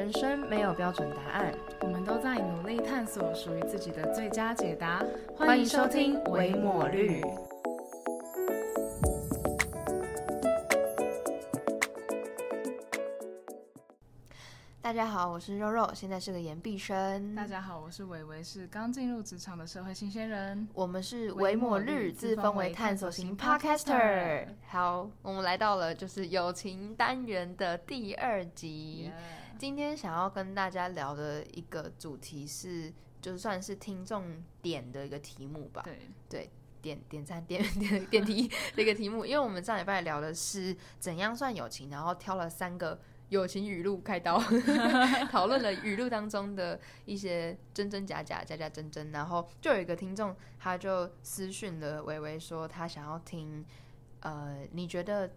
人生没有标准答案，我们都在努力探索属于自己的最佳解答。欢迎收听《维抹绿》。大家好，我是肉肉，现在是个研毕生。大家好，我是伟伟，是刚进入职场的社会新鲜人。我们是维抹绿，自封为探索型 Podcaster。好，我们来到了就是友情单元的第二集。今天想要跟大家聊的一个主题是，就算是听众点的一个题目吧。对对，点点赞点点点题这个题目，因为我们上礼拜聊的是怎样算友情，然后挑了三个友情语录开刀，讨论了语录当中的一些真真假假、假假真真，然后就有一个听众他就私讯了微微说，他想要听，呃，你觉得？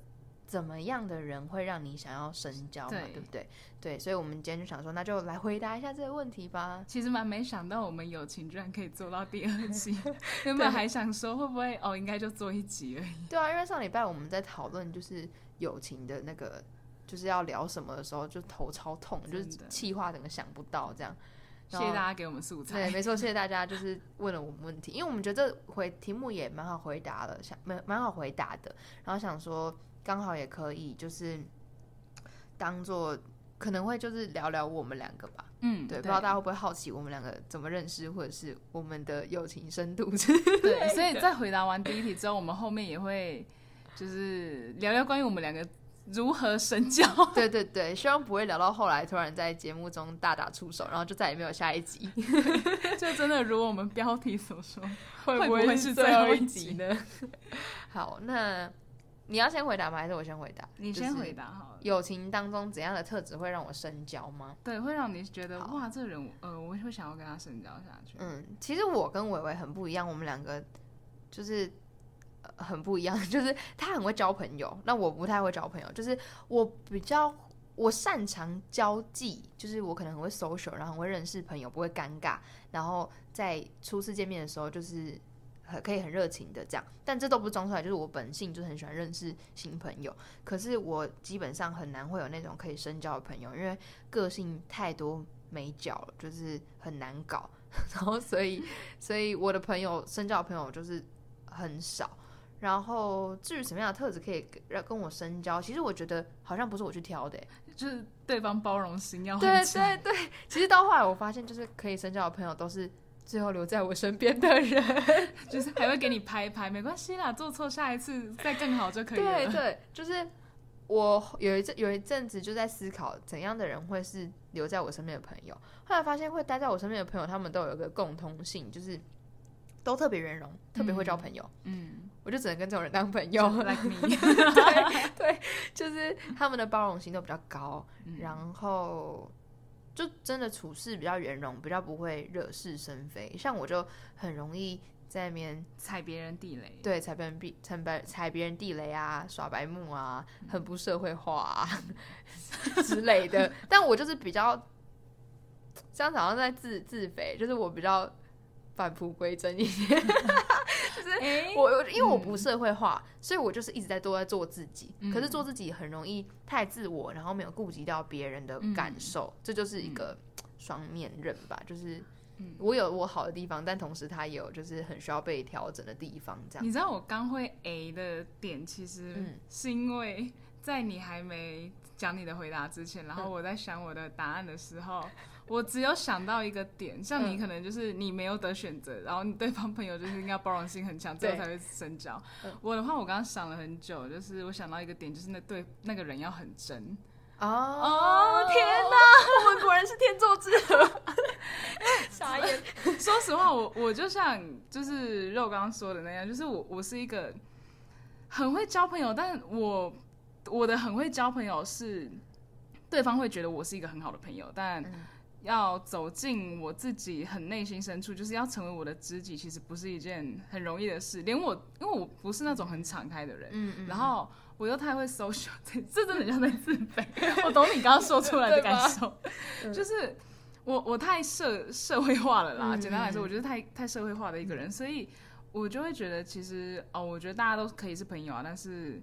怎么样的人会让你想要深交嘛？对不对？对，所以，我们今天就想说，那就来回答一下这个问题吧。其实蛮没想到，我们友情居然可以做到第二集。原本还想说，会不会哦，应该就做一集而已。对啊，因为上礼拜我们在讨论就是友情的那个，就是要聊什么的时候，就头超痛，就是气话整个想不到这样。谢谢大家给我们素材。对，没错，谢谢大家，就是问了我们问题，因为我们觉得回题目也蛮好回答的，想蛮蛮好回答的，然后想说。刚好也可以，就是当做可能会就是聊聊我们两个吧。嗯，对，不知道大家会不会好奇我们两个怎么认识，或者是我们的友情深度。对，所以在回答完第一题之后，我们后面也会就是聊聊关于我们两个如何深交。对对对，希望不会聊到后来突然在节目中大打出手，然后就再也没有下一集。就真的如我们标题所说，会不会是最后一集呢？好，那。你要先回答吗？还是我先回答？你先回答好了。友情当中怎样的特质会让我深交吗？对，会让你觉得哇，这人呃，我会想要跟他深交下去。嗯，其实我跟伟伟很不一样，我们两个就是 很不一样，就是他很会交朋友，那我不太会交朋友。就是我比较我擅长交际，就是我可能很会 social，然后很会认识朋友，不会尴尬。然后在初次见面的时候，就是。很可以很热情的这样，但这都不是装出来，就是我本性就是很喜欢认识新朋友。可是我基本上很难会有那种可以深交的朋友，因为个性太多美角了，就是很难搞。然后所以所以我的朋友深交的朋友就是很少。然后至于什么样的特质可以让跟我深交，其实我觉得好像不是我去挑的，就是对方包容心要对对对。其实到后来我发现，就是可以深交的朋友都是。最后留在我身边的人，就是还会给你拍一拍，没关系啦，做错下一次再更好就可以了。对对，就是我有一阵有一阵子就在思考，怎样的人会是留在我身边的朋友。后来发现，会待在我身边的朋友，他们都有一个共通性，就是都特别圆融，特别会交朋友。嗯，我就只能跟这种人当朋友。Like me，对对，就是 他们的包容性都比较高，然后。就真的处事比较圆融，比较不会惹是生非。像我就很容易在那边踩别人地雷，对，踩别人地踩白踩别人地雷啊，耍白目啊，很不社会化啊 之类的。但我就是比较，这样好像在自自肥，就是我比较返璞归真一点。就是我，因为我不社会化，所以我就是一直在都在做自己。可是做自己很容易太自我，然后没有顾及到别人的感受，这就是一个双面刃吧。就是我有我好的地方，但同时他也有就是很需要被调整的地方。这样，你知道我刚会 A 的点，其实是因为在你还没讲你的回答之前，然后我在想我的答案的时候。我只有想到一个点，像你可能就是你没有得选择，然后你对方朋友就是应该包容性很强，之后才会深交。我的话，我刚刚想了很久，就是我想到一个点，就是那对那个人要很真。哦天哪，我们果然是天作之合。傻眼。说实话，我我就像就是肉刚刚说的那样，就是我我是一个很会交朋友，但我我的很会交朋友是对方会觉得我是一个很好的朋友，但。要走进我自己很内心深处，就是要成为我的知己，其实不是一件很容易的事。连我，因为我不是那种很敞开的人，嗯嗯，然后我又太会 social，这 这真的像在自卑。我懂你刚刚说出来的感受，就是我我太社社会化了啦。简单来说，我觉得太太社会化的一个人，所以我就会觉得其实哦，我觉得大家都可以是朋友啊，但是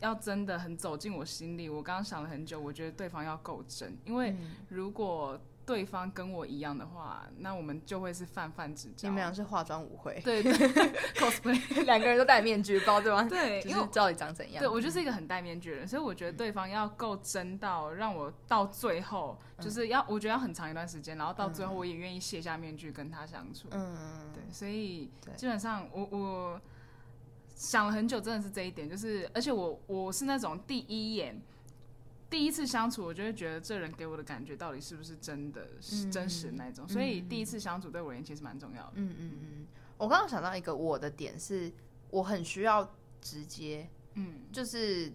要真的很走进我心里，我刚刚想了很久，我觉得对方要够真，因为嗯。如果对方跟我一样的话，那我们就会是泛泛之交。你们俩是化妆舞会，对对。cosplay，两个人都戴面具，不知道对方对，因为就是到底长怎样。对我就是一个很戴面具的人，所以我觉得对方要够真到让我到最后，就是要我觉得要很长一段时间，然后到最后我也愿意卸下面具跟他相处。嗯，对，所以基本上我我想了很久，真的是这一点，就是而且我我是那种第一眼。第一次相处，我就会觉得这人给我的感觉到底是不是真的、是嗯真实的那一种，所以第一次相处对我而言其实蛮重要的。嗯嗯嗯，我刚刚想到一个我的点是，我很需要直接，嗯就是，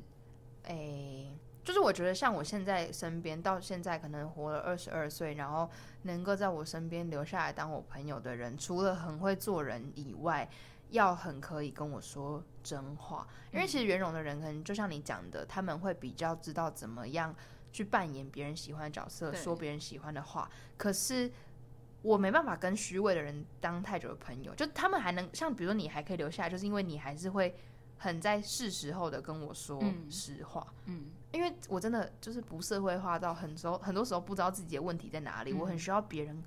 诶、就是我觉得像我现在身边到现在可能活了二十二岁，然后能够在我身边留下来当我朋友的人，除了很会做人以外，要很可以跟我说真话。因为其实圆融的人，可能就像你讲的，他们会比较知道怎么样去扮演别人喜欢的角色，说别人喜欢的话。可是我没办法跟虚伪的人当太久的朋友，就他们还能像比如说你还可以留下来，就是因为你还是会很在是时候的跟我说嗯实话。嗯因为我真的就是不社会化到很时候，很多时候不知道自己的问题在哪里，嗯我很需要别人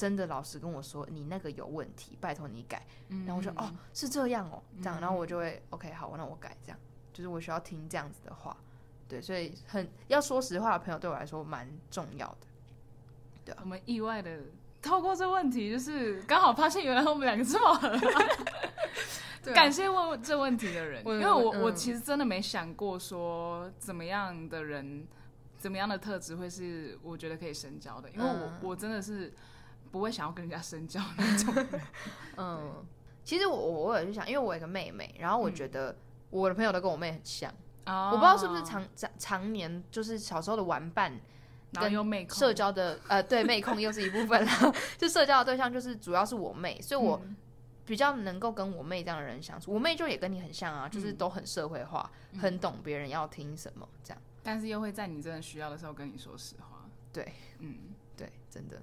真的老实跟我说你那个有问题，拜托你改。嗯，然后我说、哦是这样哦，这样，嗯然后我就会 OK 好，那我改。这样，就是我需要听这样子的话，对，所以很要说实话的朋友对我来说蛮重要的。对。我们意外的透过这问题，就是刚好发现原来我们两个这么合，啊。感谢问这问题的人，因为我、嗯。我其实真的没想过说怎么样的人，怎么样的特质会是我觉得可以深交的，因为我、嗯。我真的是不会想要跟人家深交那种。嗯，其实我我我有去想，因为我有一个妹妹，然后我觉得我的朋友都跟我妹很像，哦我不知道是不是常常常年就是小时候的玩伴。然后又妹控社交的呃，对妹控又是一部分啦，就社交的对象就是主要是我妹，所以我嗯比较能够跟我妹这样的人相处。我妹就也跟你很像啊，就是嗯都很社会化，很懂别人要听什么这样。但是又会在你真的需要的时候跟你说实话。对，嗯，对，真的，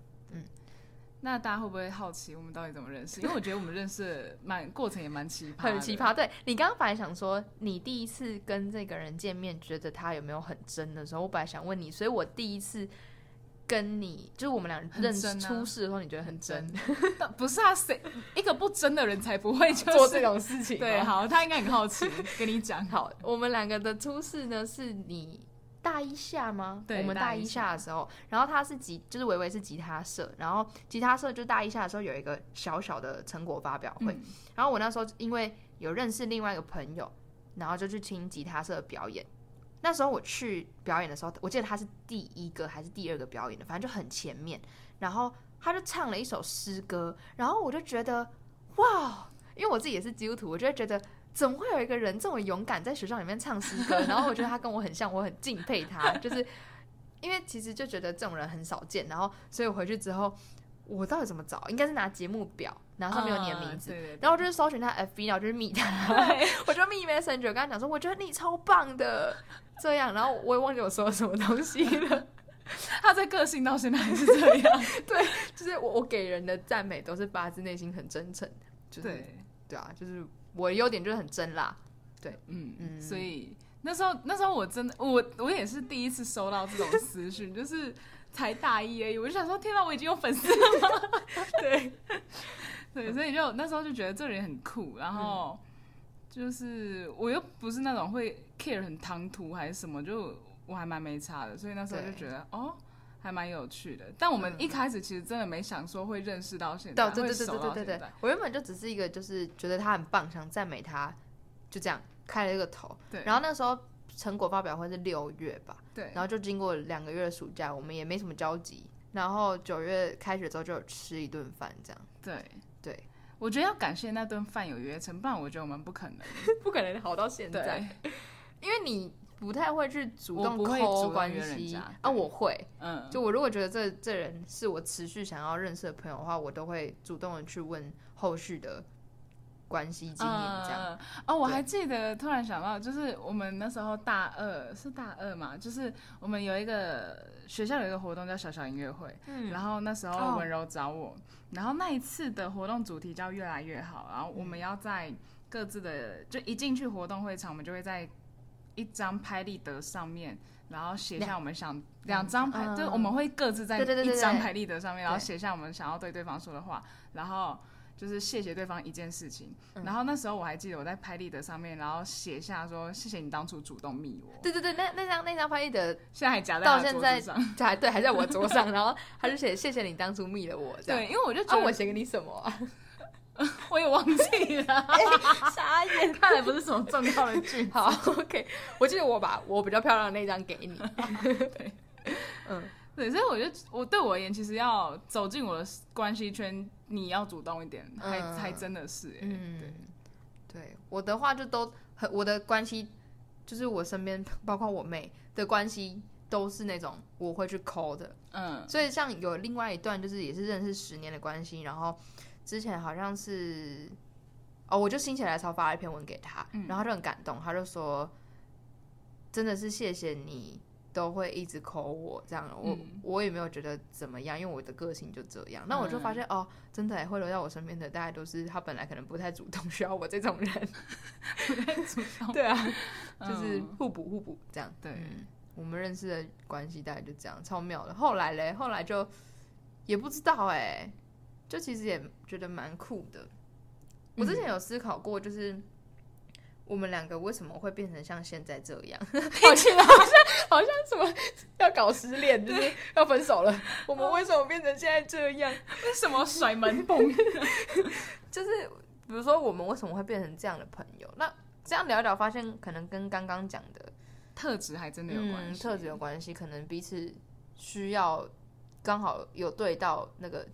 那大家会不会好奇我们到底怎么认识？因为我觉得我们认识的蛮过程也蛮奇葩，很奇。葩。对你刚刚本来想说，你第一次跟这个人见面，觉得他有没有很真的时候，我本来想问你，所以我第一次跟你，就是我们俩认识、啊初识的时候，你觉得很真，但 不是啊，谁一个不真的人才不会就是做这种事情？对，好，他应该很好奇，跟你讲。好，我们两个的初试呢，是你大一下吗？对我们大一下下的时候，然后他是吉，就是维维是吉他社，然后吉他社就大一下的时候有一个小小的成果发表会，嗯然后我那时候因为有认识另外一个朋友，然后就去听吉他社的表演。那时候我去表演的时候，我记得他是第一个还是第二个表演的，反正就很前面。然后他就唱了一首诗歌，然后我就觉得哇，因为我自己也是基督徒，我就会觉得怎么会有一个人这么勇敢在学校里面唱诗歌？然后我觉得他跟我很像，我很敬佩他，就是因为其实就觉得这种人很少见。然后所以我回去之后，我到底怎么找？应该是拿节目表，然后上面有你的名字，啊对对对然后我就是搜寻他 FB，然后我就是密他，我就密 Messenger 跟他讲说，我觉得你超棒的，这样，然后我也忘记我说了什么东西了，他在个性到现在还是这样。对就是我我给人的赞美都是发自内心很真诚的，就是对，对啊，就是我的优点就是很真啦，嗯嗯所以那时候那时候我真的我我也是第一次收到这种私讯，就是才大一而已，我就想说，天哪，我已经有粉丝了吗？对对，所以就那时候就觉得这人很酷，然后就是我又不是那种会 care 很唐突还是什么，就我还蛮没差的，所以那时候就对觉得哦。还蛮有趣的，但我们一开始其实真的没想说会认识到现在，对对对对对对我原本就只是一个就是觉得他很棒，想赞美他，就这样开了一个头，对，然后那时候成果发表会是六月吧，对，然后就经过两个月的暑假，我们也没什么交集。然后九月开学之后就有吃一顿饭，这样。对。对，我觉得要感谢那顿饭有约成，不然我觉得我们不可能。不可能好到现在，因为你不太会去主动抠关系家啊，我会，嗯，就我如果觉得这这人是我持续想要认识的朋友的话，我都会主动的去问后续的关系经营这样。嗯哦，我还记得，突然想到，就是我们那时候大二是大二嘛，就是我们有一个学校有一个活动叫小小音乐会，嗯然后那时哦候温柔找我，然后那一次的活动主题叫越来越好，然后我们要在各自的就一进去活动会场，我们就会在一张拍立得上面，然后写下我们想两张拍，嗯就是我们会各自在一张拍立得上面，然后写下我们想要对对方说的话，然后就是谢谢对方一件事情。嗯然后那时候我还记得我在拍立得上面，然后写下说谢谢你当初主动密我，对对对，那那张那张拍立得现在还夹在到现在。还对还在我桌上，然后他就写谢谢你当初密了我。对，因为我就觉啊，得我写给你什么啊？我也忘记了，傻眼。看来不是什么重要的句子。好，OK，我记得我把我比较漂亮的那张给你。嗯，对，所以我觉得我对我而言，其实要走进我的关系圈，你要主动一点，还、嗯还真的是、欸，嗯，对，我的话就都很，我的关系就是我身边，包括我妹的关系，都是那种我会去抠的。嗯所以像有另外一段，就是也是认识十年的关系，然后之前好像是哦，我就心血来潮发了一篇文给他，然后他就很感动，他就说真的是谢谢你。都会一直抠我这样，我、嗯我也没有觉得怎么样，因为我的个性就这样。那我就发现、哦，真的耶会留在我身边的，大概都是他本来可能不太主动，需要我这种人。主动对啊，就是嗯互补互补这样。对嗯，我们认识的关系大概就这样，超妙的。后来嘞，后来就也不知道哎、就其实也觉得蛮酷的。我之前有思考过，就是我们两个为什么会变成像现在这样？好像好像好像什么要搞失恋，就是要分手了。我们为什么变成现在这样？为什么甩门蹦？就是比如说我们为什么会变成这样的朋友？那这样聊一聊，发现可能跟刚刚讲的特质还真的有关嗯，系、特质有关系，可能彼此需要刚好有对到那个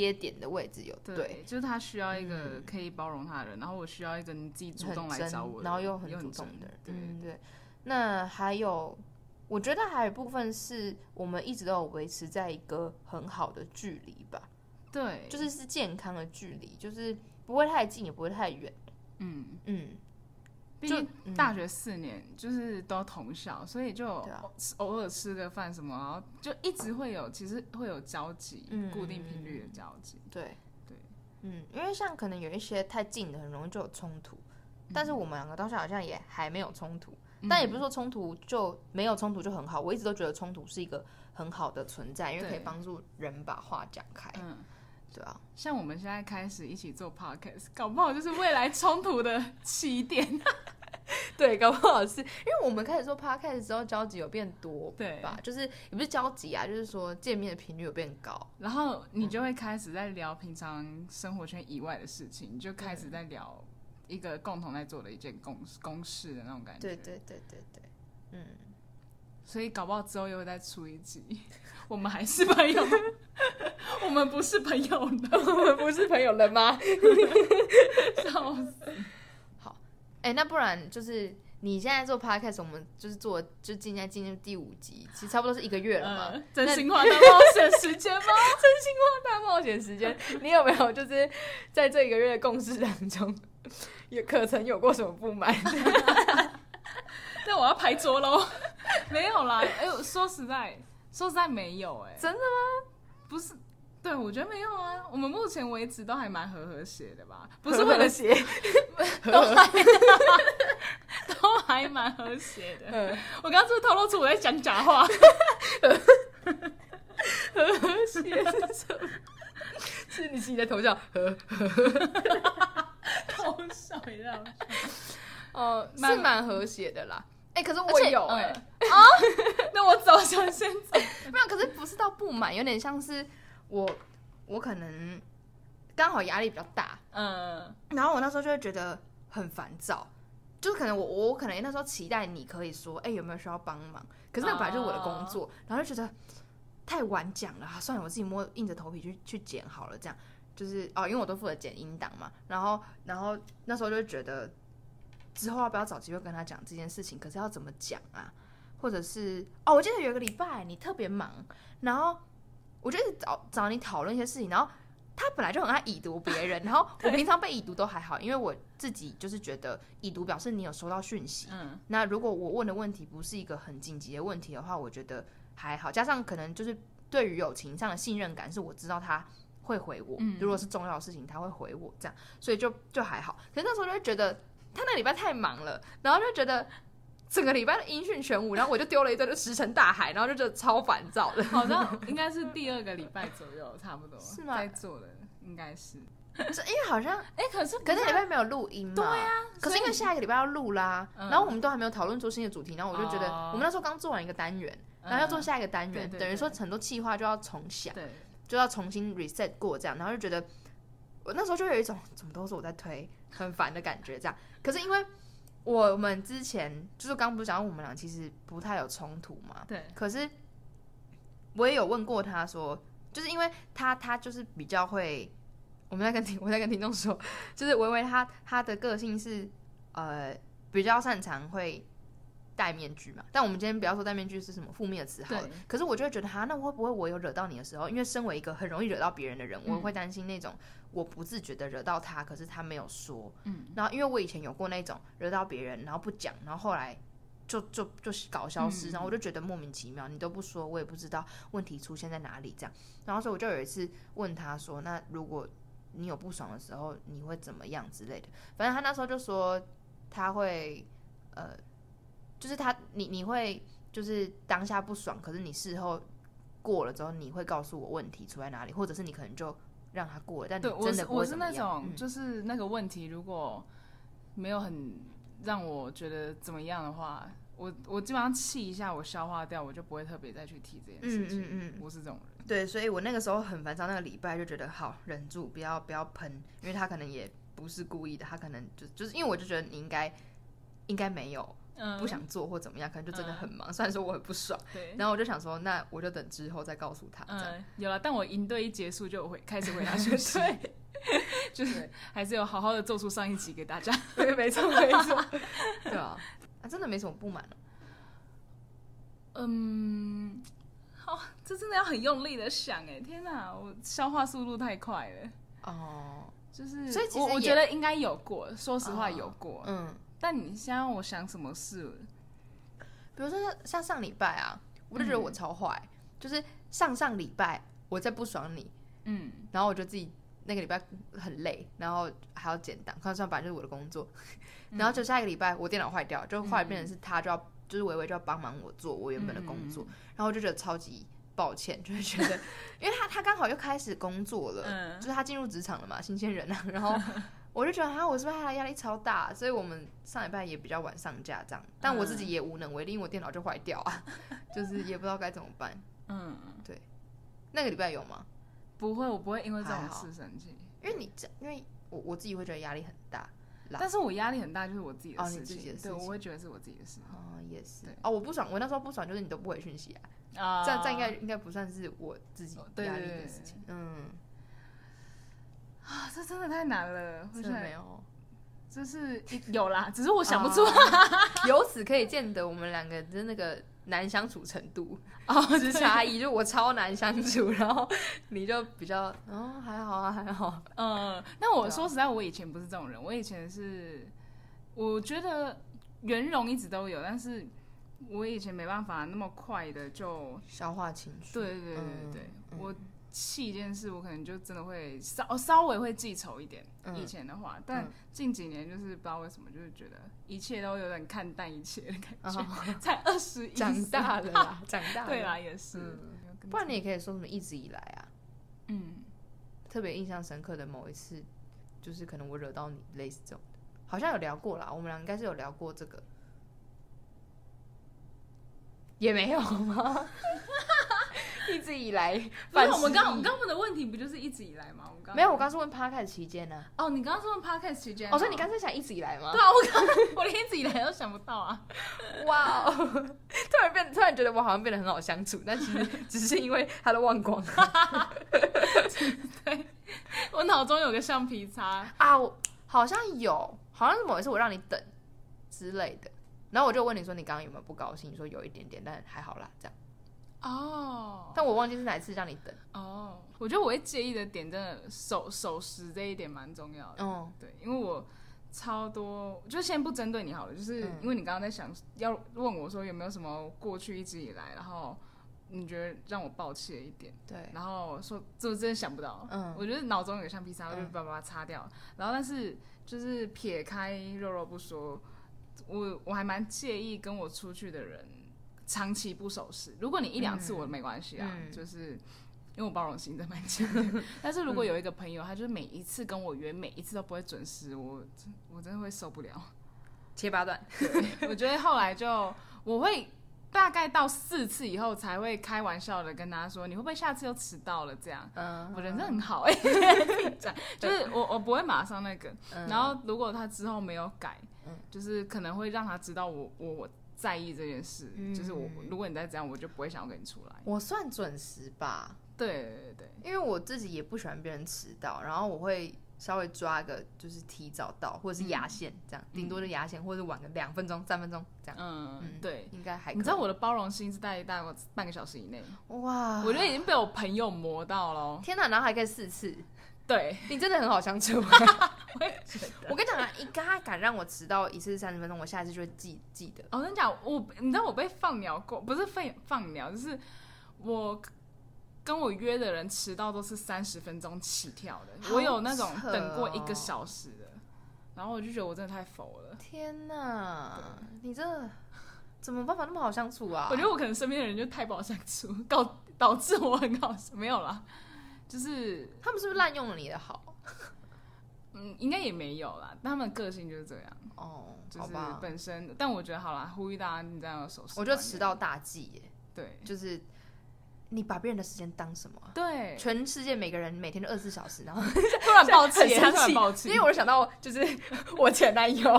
接点的位置有对，就是他需要一个嗯。可以包容他的人，然后我需要一个你自己主动来找我的，然后又很主动的人，对，嗯，对。那还有，我觉得还有一部分是我们一直都有维持在一个很好的距离吧，对，就是是健康的距离，就是不会太近，也不会太远。嗯，嗯，毕就竟大学四年就是都同校，所以就偶尔吃个饭什么，然后就一直会有，其实会有交集，嗯固定频率的交集。对对，嗯，因为像可能有一些太近的，很容易就有冲突。但是我们两个到现在好像也还没有冲突，嗯但也不是说冲突就没有冲突就很好。我一直都觉得冲突是一个很好的存在，因为可以对帮助人把话讲开，嗯，对啊。像我们现在开始一起做 podcast，搞不好就是未来冲突的起点。对，搞不好是因为我们开始做 podcast 之后，交集有变多，对吧？就是也不是交集啊，就是说见面的频率有变高。然后你就会开始在聊平常生活圈以外的事情，你就开始在聊一个共同在做的一件公公事的那种感觉。对对对对对，嗯，所以搞不好之后又会再出一集。我们还是朋友，我们不是朋友了，我们不是朋友了吗？笑死！好哎、那不然就是你现在做 podcast，我们就是做就今天进入第五集，其实差不多是一个月了嘛。呃，真心话大冒险时间吗？真心话大冒险时间，你有没有就是在这一个月的共事当中，有可曾有过什么不满？那我要拍桌喽。没有啦，哎、呦，说实在，说实在没有、哎，真的吗？不是。对，我觉得没有啊。我们目前为止都还蛮和和谐的吧？不是为了谐，都还 都还蛮和谐的。嗯我刚刚是不是透露出我在讲假话？和谐是什么？是你自己的头像和好 笑一样。哦，蛮是蛮和谐的啦。哎、可是而我且有哎、啊，那我走就先走。没有，可是不是到不满，有点像是我我可能刚好压力比较大，嗯，然后我那时候就会觉得很烦躁，就是可能我我可能那时候期待你可以说，哎、有没有需要帮忙？可是那本来就是我的工作，然后就觉得太晚讲了、啊，算了，我自己摸硬着头皮去去剪好了，这样。就是哦，因为我都负责剪音档嘛，然后然后那时候就觉得之后要不要找机会跟他讲这件事情，可是要怎么讲啊？或者是哦，我记得有一个礼拜你特别忙，然后我就一直找找你讨论一些事情，然后他本来就很爱已读别人，然后我平常被已读都还好，因为我自己就是觉得已读表示你有收到讯息。嗯，那如果我问的问题不是一个很紧急的问题的话，我觉得还好。加上可能就是对于友情上的信任感，是我知道他会回我，嗯如果是重要的事情他会回我，这样，所以就就还好。可是那时候就会觉得他那礼拜太忙了，然后就觉得整个礼拜的音讯全无，然后我就丢了一堆就石沉大海，然后就觉得超烦躁的。好像应该是第二个礼拜左右，差不多是吗在做的，应该是。是因为好像哎、可是可是那礼拜没有录音嘛，对啊可是因为下一个礼拜要录啦，嗯然后我们都还没有讨论出新的主题，然后我就觉得哦我们那时候刚做完一个单元，然后要做下一个单元，等于说很多计划就要重想，对，就要重新 reset 过这样，然后就觉得我那时候就有一种怎么都是我在推，很烦的感觉这样。可是因为我们之前就是刚刚不是讲我们俩其实不太有冲突嘛，对，可是我也有问过他说，就是因为他他就是比较会，我们在跟听 我在跟听众说，就是维维他他的个性是呃比较擅长会戴面具嘛，但我们今天不要说戴面具是什么负面的词好了，可是我就会觉得哈，那会不会我有惹到你的时候，因为身为一个很容易惹到别人的人，我嗯会担心那种我不自觉的惹到他，可是他没有说，嗯，然后因为我以前有过那种惹到别人，然后不讲，然后后来就就就是搞消失，嗯。然后我就觉得莫名其妙，你都不说，我也不知道问题出现在哪里这样。然后所以我就有一次问他说，那如果你有不爽的时候，你会怎么样之类的？反正他那时候就说他会呃，就是他你你会就是当下不爽，可是你事后过了之后，你会告诉我问题出在哪里，或者是你可能就让他过了，但你对，我真的不会是我是怎么样那种、嗯就是那个问题，如果没有很让我觉得怎么样的话，我我基本上气一下，我消化掉，我就不会特别再去提这件事情。嗯嗯嗯我是这种人。对，所以我那个时候很烦躁，那个礼拜就觉得好忍住，不要不要喷，因为他可能也不是故意的，他可能就就是因为我就觉得你应该应该没有嗯，不想做或怎么样，可能就真的很忙。虽然说我很不爽，对。然后我就想说，那我就等之后再告诉他。有了，但我营队一结束就回开始回答讯息 就是还是有好好的做出上一集给大家。对，没错 没错，对啊，啊，真的没什么不满了。嗯，好，这真的要很用力的想哎，天哪，我消化速度太快了。哦，就是，所以其实我我觉得应该有过，说实话有过。嗯，但你先让我想什么事？比如说像上礼拜啊，我就觉得我超坏，就是上上礼拜我在不爽你，嗯，然后我就自己那个礼拜很累，然后还要剪档，看算本来就是我的工作，然后就下一个礼拜我电脑坏掉，就后来变成是他就要，就是微微就要帮忙我做我原本的工作，然后我就觉得超级抱歉，就是觉得，因为他他刚好又开始工作了，嗯。就是他进入职场了嘛，新鲜人啊，然后我就觉得哈，我是不是他压力超大，所以我们上礼拜也比较晚上架这样，但我自己也无能为力，因为我电脑就坏掉啊，就是也不知道该怎么办。嗯，对。那个礼拜有吗？不会，我不会因为这种事生气。因为你这，因为我我自己会觉得压力很大，但是我压力很大，就是我自己的事情，对，自己的事情。我会觉得是我自己的事。哦，也是。对。哦，我不爽，我那时候不爽就是你都不回讯息啊，啊。这这应该应该不算是我自己压力的事情，嗯，啊，这真的太难了，我真的没有，就是有啦，只是我想不出哦。由此可以见得我们两个的那个难相处程度哦，之差异，就我超难相处，然后你就比较哦还好啊还好，嗯，那我说实在，我以前不是这种人，我以前是，我觉得圆融一直都有，但是我以前没办法那么快的就，消化情绪，对对对对嗯对，嗯。我气一件事，我可能就真的会稍稍微会记仇一点，嗯以前的话，但嗯近几年就是不知道为什么，就是觉得一切都有点看淡一切的感觉，哦才二十一，长大了啦，长大了，对啦，也是，嗯不然你也可以说什么一直以来啊，嗯，特别印象深刻的某一次，就是可能我惹到你，类似这种的，好像有聊过啦，我们俩应该是有聊过这个，也没有吗？一直以来，反正我们刚我们刚问的问题不就是一直以来吗？我们刚没有，我刚是问 podcast 期间呢、哦，你刚刚是问 podcast 期间，哦，所以你刚才想一直以来吗对？啊，我刚 我连一直以来都想不到啊。哇哦，突然变，突然觉得我好像变得很好相处，但其实只是因为他的忘光对我脑中有个橡皮擦，啊，我好像有，好像是某一次我让你等之类的，然后我就问你说你刚刚有没有不高兴，你说有一点点，但还好啦，这样。哦。但我忘记是哪一次让你等。哦，我觉得我会介意的点，真的守守时这一点蛮重要的。嗯。对，因为我超多，就先不针对你好了，就是嗯。因为你刚刚在想要问我说有没有什么过去一直以来，然后你觉得让我抱歉一点，对，然后说这真的想不到，嗯。我觉得脑中有个橡皮擦，我就把它擦掉。然后但是就是撇开肉肉不说，我我还蛮介意跟我出去的人长期不守时。如果你一两次我没关系啊，嗯就是因为我包容心真的蛮强的。但是如果有一个朋友，他就是每一次跟我约，每一次都不会准时，我我真的会受不了。切八段，我觉得后来就我会大概到四次以后才会开玩笑的跟他说，你会不会下次又迟到了？这样。嗯，我人真很好哎、这样就是我我不会马上那个，嗯然后如果他之后没有改，嗯就是可能会让他知道我我我在意这件事，嗯就是我如果你再这样，我就不会想要跟你出来。我算准时吧，对对对因为我自己也不喜欢别人迟到，然后我会稍微抓个就是提早到或者是压线这样，顶、多就压线或者晚个两分钟、三分钟这样，嗯嗯对。应该还可以你知道我的包容心是大概大概半个小时以内，哇？我觉得已经被我朋友磨到了哦。天哪，然后还可以四次，对，你真的很好相处。我跟你讲啊，一他敢让我迟到一次三十分钟，我下一次就会记记得。哦我跟你讲，我你知道我被放鸟过，不是放放鸟，就是我跟我约的人迟到都是三十分钟起跳的，好我有那种等过一个哦小时的，然后我就觉得我真的太否了。天哪，你这怎么办法那么好相处啊？我觉得我可能身边的人就太不好相处，导导致我很好没有啦，就是他们是不是滥用了你的好？嗯，应该也没有啦，他们个性就是这样，哦，就是。本身，但我觉得好啦，呼吁大家你这样有守时，我觉得迟到，大忌耶，对。就是你把别人的时间当什么啊？对，全世界每个人每天都二十四小时，然后 突然暴 气，很生突然气暴气，因为我就想到就是我前男友，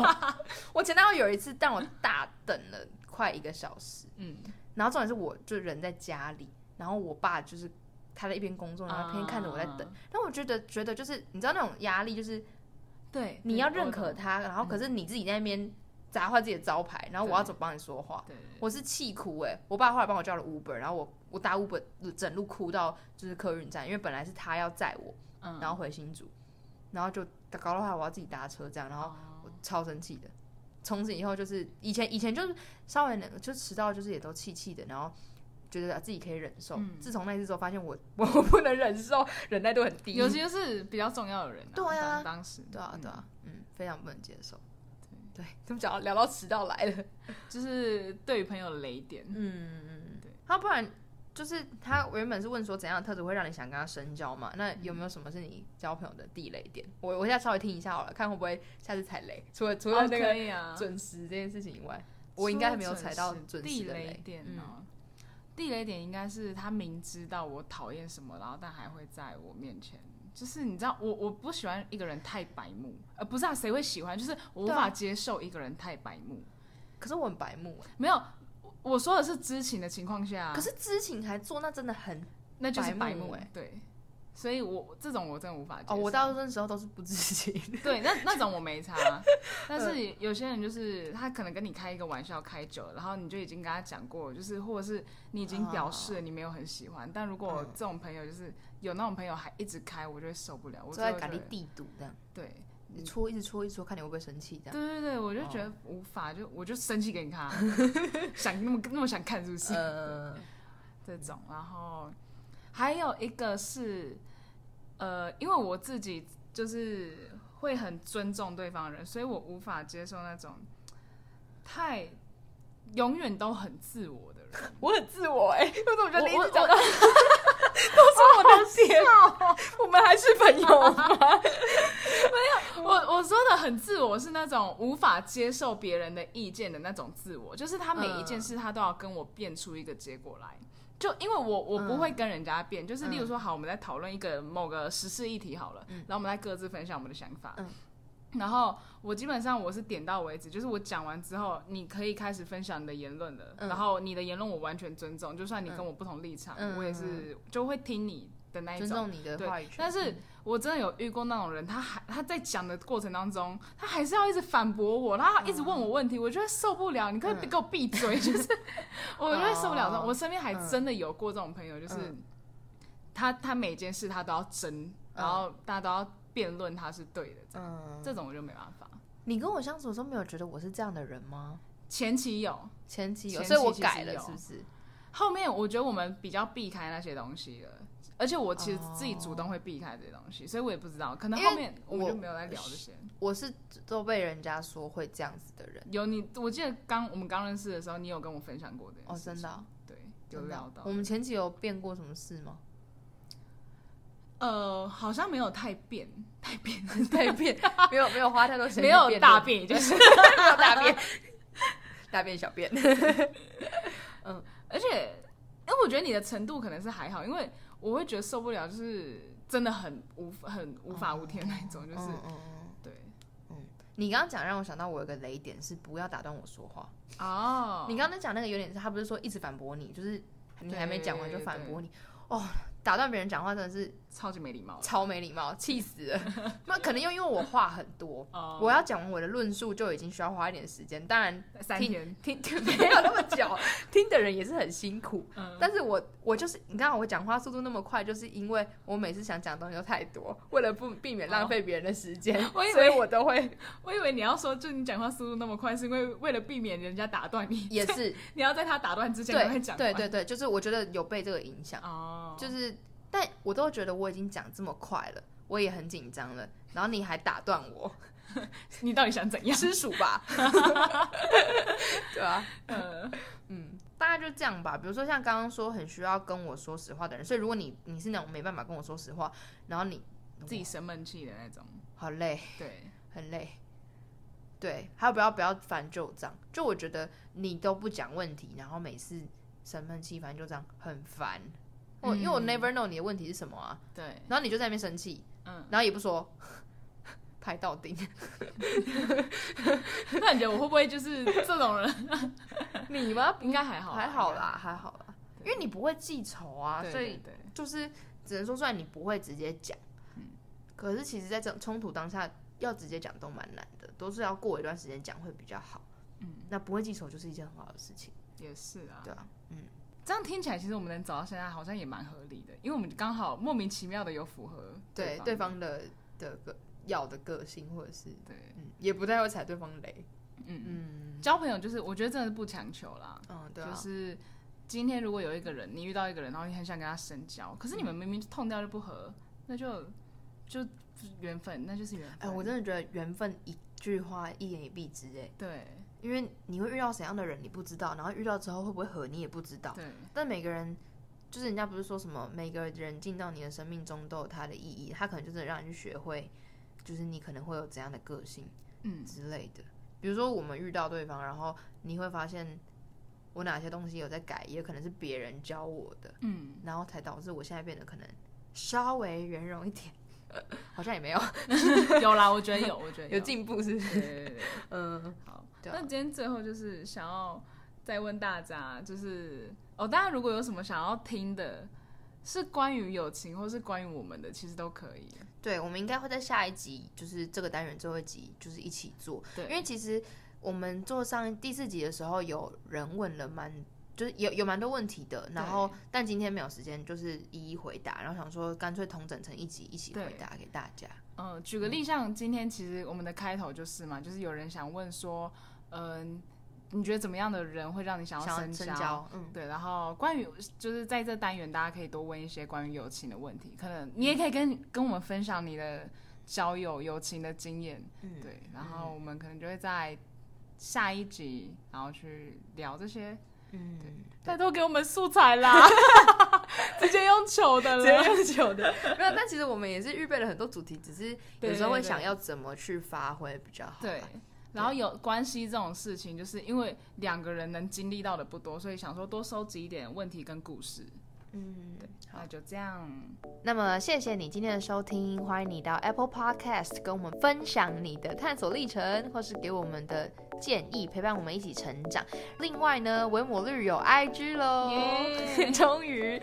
我前男友有一次让我大等了快一个小时，嗯，然后重点是我就人在家里，然后我爸就是他在一边工作，然后天天看着我在等，啊。但我觉得觉得就是你知道那种压力，就是对，你要认可他，然后可是你自己在那边砸坏自己的招牌，然后我要怎么帮你说话？对，我是气哭哎、我爸后来帮我叫了 Uber，然后我我搭 Uber 整路哭到就是客运站，因为本来是他要载我，嗯，然后回新竹，然后就搞到后来我要自己搭车这样，然后哦。我超生气的。从此以后就是以前以前就是稍微能就迟到就是也都气气的，然后觉得自己可以忍受。嗯自从那次之后，发现我 我不能忍受，忍耐度很低。尤其是比较重要的人、啊，对啊当当时，对啊嗯对啊，嗯，非常不能接受。对，怎么讲聊到迟到来了？就是对于朋友的雷点，嗯嗯嗯，对。他不然就是他原本是问说怎样的特质会让你想跟他深交嘛？那有没有什么是你交朋友的地雷点？我我现在稍微听一下好了，看会不会下次踩雷。除了除了那个准时这件事情以外，我应该还没有踩到准时的雷点。地雷点应该是他明知道我讨厌什么，然后但还会在我面前，就是你知道，我我不喜欢一个人太白目，呃，不是啊，谁会喜欢？就是我无法接受一个人太白目。可是我很白目哎、没有，我我说的是知情的情况下，可是知情还做，那真的很那就是白目哎欸对。所以我这种我真的无法接受。哦，我大部分时候都是不知情。对，那那种我没差，但嗯是有些人就是他可能跟你开一个玩笑开久了，然后你就已经跟他讲过，就是或者是你已经表示了你没有很喜欢，但如果嗯这种朋友就是有那种朋友还一直开，我就会受不了，我就在赶你地堵这样，对。你戳一直戳一直戳，看你会不会生气这样。对对对，我就觉得无法，就我就生气给你看啊，想那么那么想看是不是？呃，这种，然后还有一个是，呃，因为我自己就是会很尊重对方的人，所以我无法接受那种太永远都很自我的人。我很自我哎、我怎么觉得你一直讲到都是我的点？我们还是朋友吗？没有我我说的很自我是那种无法接受别人的意见的那种自我，就是他每一件事他都要跟我变出一个结果来。就因为我我不会跟人家辩，就是例如说好，我们在讨论一个某个时事议题好了，然后我们再各自分享我们的想法。嗯。然后我基本上我是点到为止，就是我讲完之后，你可以开始分享你的言论了。嗯。然后你的言论我完全尊重，就算你跟我不同立场，嗯我也是就会听你的那一种。尊重你的对话语权，但是我真的有遇过那种人，他还他在讲的过程当中，他还是要一直反驳我，他一直问我问题，我觉得受不了。你可以嗯给我闭嘴，就是 我觉得受不了我身边还真的有过这种朋友，就是嗯他他每件事他都要争，然后大家都要辩论他是对的，这样嗯，这种我就没办法。你跟我相处的时候没有觉得我是这样的人吗？前期有，前期有，所以我改了，是不是？后面我觉得我们比较避开那些东西了。而且我其实自己主动会避开这些东西，所以我也不知道，可能后面我们就没有来聊这些。我是都被人家说会这样子的人。有你，我记得刚我们刚认识的时候，你有跟我分享过的哦，真的、哦，对，有聊到。我们前期有变过什么事吗？呃，好像没有太变，太变，太变，没有没有花太多时间，没有大变，就是没有大变，大变小变。嗯，而且，因为我觉得你的程度可能是还好，因为我会觉得受不了，就是真的很无很无法无天那种，就是，嗯对，嗯。你刚刚讲让我想到我有个雷点是不要打断我说话哦。你刚刚讲那个有点是，他不是说一直反驳你，就是你还没讲完就反驳你，哦。打断别人讲话真的是超级没礼貌，超没礼貌，气死了。那可能又因为我话很多，我要讲完我的论述就已经需要花一点时间。当然，听听没有那么久，听的人也是很辛苦。嗯但是我我就是你看我讲话速度那么快，就是因为我每次想讲东西都太多，为了不避免浪费别人的时间，所以我都会。我以为你要说，就你讲话速度那么快，是因为为了避免人家打断你。也是，你要在他打断之前赶快讲。对对对，就是我觉得有被这个影响。哦，就是。但我都觉得我已经讲这么快了，我也很紧张了，然后你还打断我，你到底想怎样？吃薯吧，对啊？嗯嗯，大概就这样吧。比如说像刚刚说很需要跟我说实话的人，所以如果你你是那种没办法跟我说实话，然后你自己生闷气的那种，好累，对，很累。对，还有不要不要翻旧账，就我觉得你都不讲问题，然后每次生闷气翻旧账很烦。我因为我 never know 你的问题是什么啊？对，然后你就在那边生气，嗯，然后也不说，拍到顶。那你觉得我会不会就是这种人？你吗？应该还好，还好啦，还好啦。因为你不会记仇啊，所以就是只能说，虽然你不会直接讲，嗯，可是其实在这种冲突当下，要直接讲都蛮难的，都是要过一段时间讲会比较好。嗯，那不会记仇就是一件很好的事情。也是啊，对啊，嗯。这样听起来，其实我们能走到现在，好像也蛮合理的，因为我们刚好莫名其妙的有符合对对方的的个要的个性，或者是对，嗯，也不太会踩对方雷。嗯嗯，交朋友就是我觉得真的是不强求啦。嗯，对，就是今天如果有一个人，你遇到一个人，然后你很想跟他深交，可是你们明明痛掉就不合，那就就缘分，那就是缘分。哎，我真的觉得缘分一句话一言以蔽之，哎，对。因为你会遇到怎样的人，你不知道，然后遇到之后会不会合，你也不知道。对。但每个人，就是人家不是说什么，每个人进到你的生命中都有他的意义，他可能就是让你去学会，就是你可能会有怎样的个性，嗯之类的。比如说我们遇到对方，然后你会发现我哪些东西有在改，也可能是别人教我的，嗯，然后才导致我现在变得可能稍微圆融一点。好像也没有，有啦，我觉得有，我觉得有进步，是不是？嗯，好。那今天最后就是想要再问大家，就是哦，大家如果有什么想要听的，是关于友情或是关于我们的，其实都可以。对，我们应该会在下一集，就是这个单元最后一集，就是一起做。对，因为其实我们做上第四集的时候，有人问了蛮。就是有有蛮多问题的，然后但今天没有时间，就是一一回答，然后想说干脆同整成一集一起回答给大家。嗯，举个例，像今天其实我们的开头就是嘛，就是有人想问说，嗯，你觉得怎么样的人会让你想要深交？嗯，对。然后关于就是在这单元，大家可以多问一些关于友情的问题，可能你也可以跟跟我们分享你的交友友情的经验。嗯，对。然后我们可能就会在下一集，然后去聊这些。嗯，拜托给我们素材啦，直接用求的了，直接用求的。没有，但其实我们也是预备了很多主题，只是有时候会想要怎么去发挥比较好。对，然后有关系这种事情，就是因为两个人能经历到的不多，所以想说多收集一点问题跟故事。嗯，对，那就这样。那么谢谢你今天的收听，欢迎你到 Apple Podcast 跟我们分享你的探索历程，或是给我们的建议，陪伴我们一起成长。另外呢，维摩绿有 IG 喽，终于，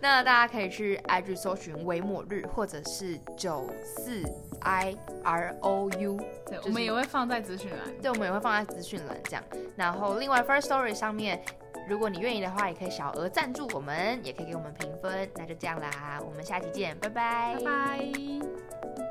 那大家可以去 IG 搜寻维摩绿，或者是九四 I R O U，对，我们也会放在资讯栏，对，我们也会放在资讯栏这样。然后另外 First Story 上面。如果你愿意的话，也可以小额赞助我们，也可以给我们评分。那就这样啦，我们下期见，拜拜，拜拜。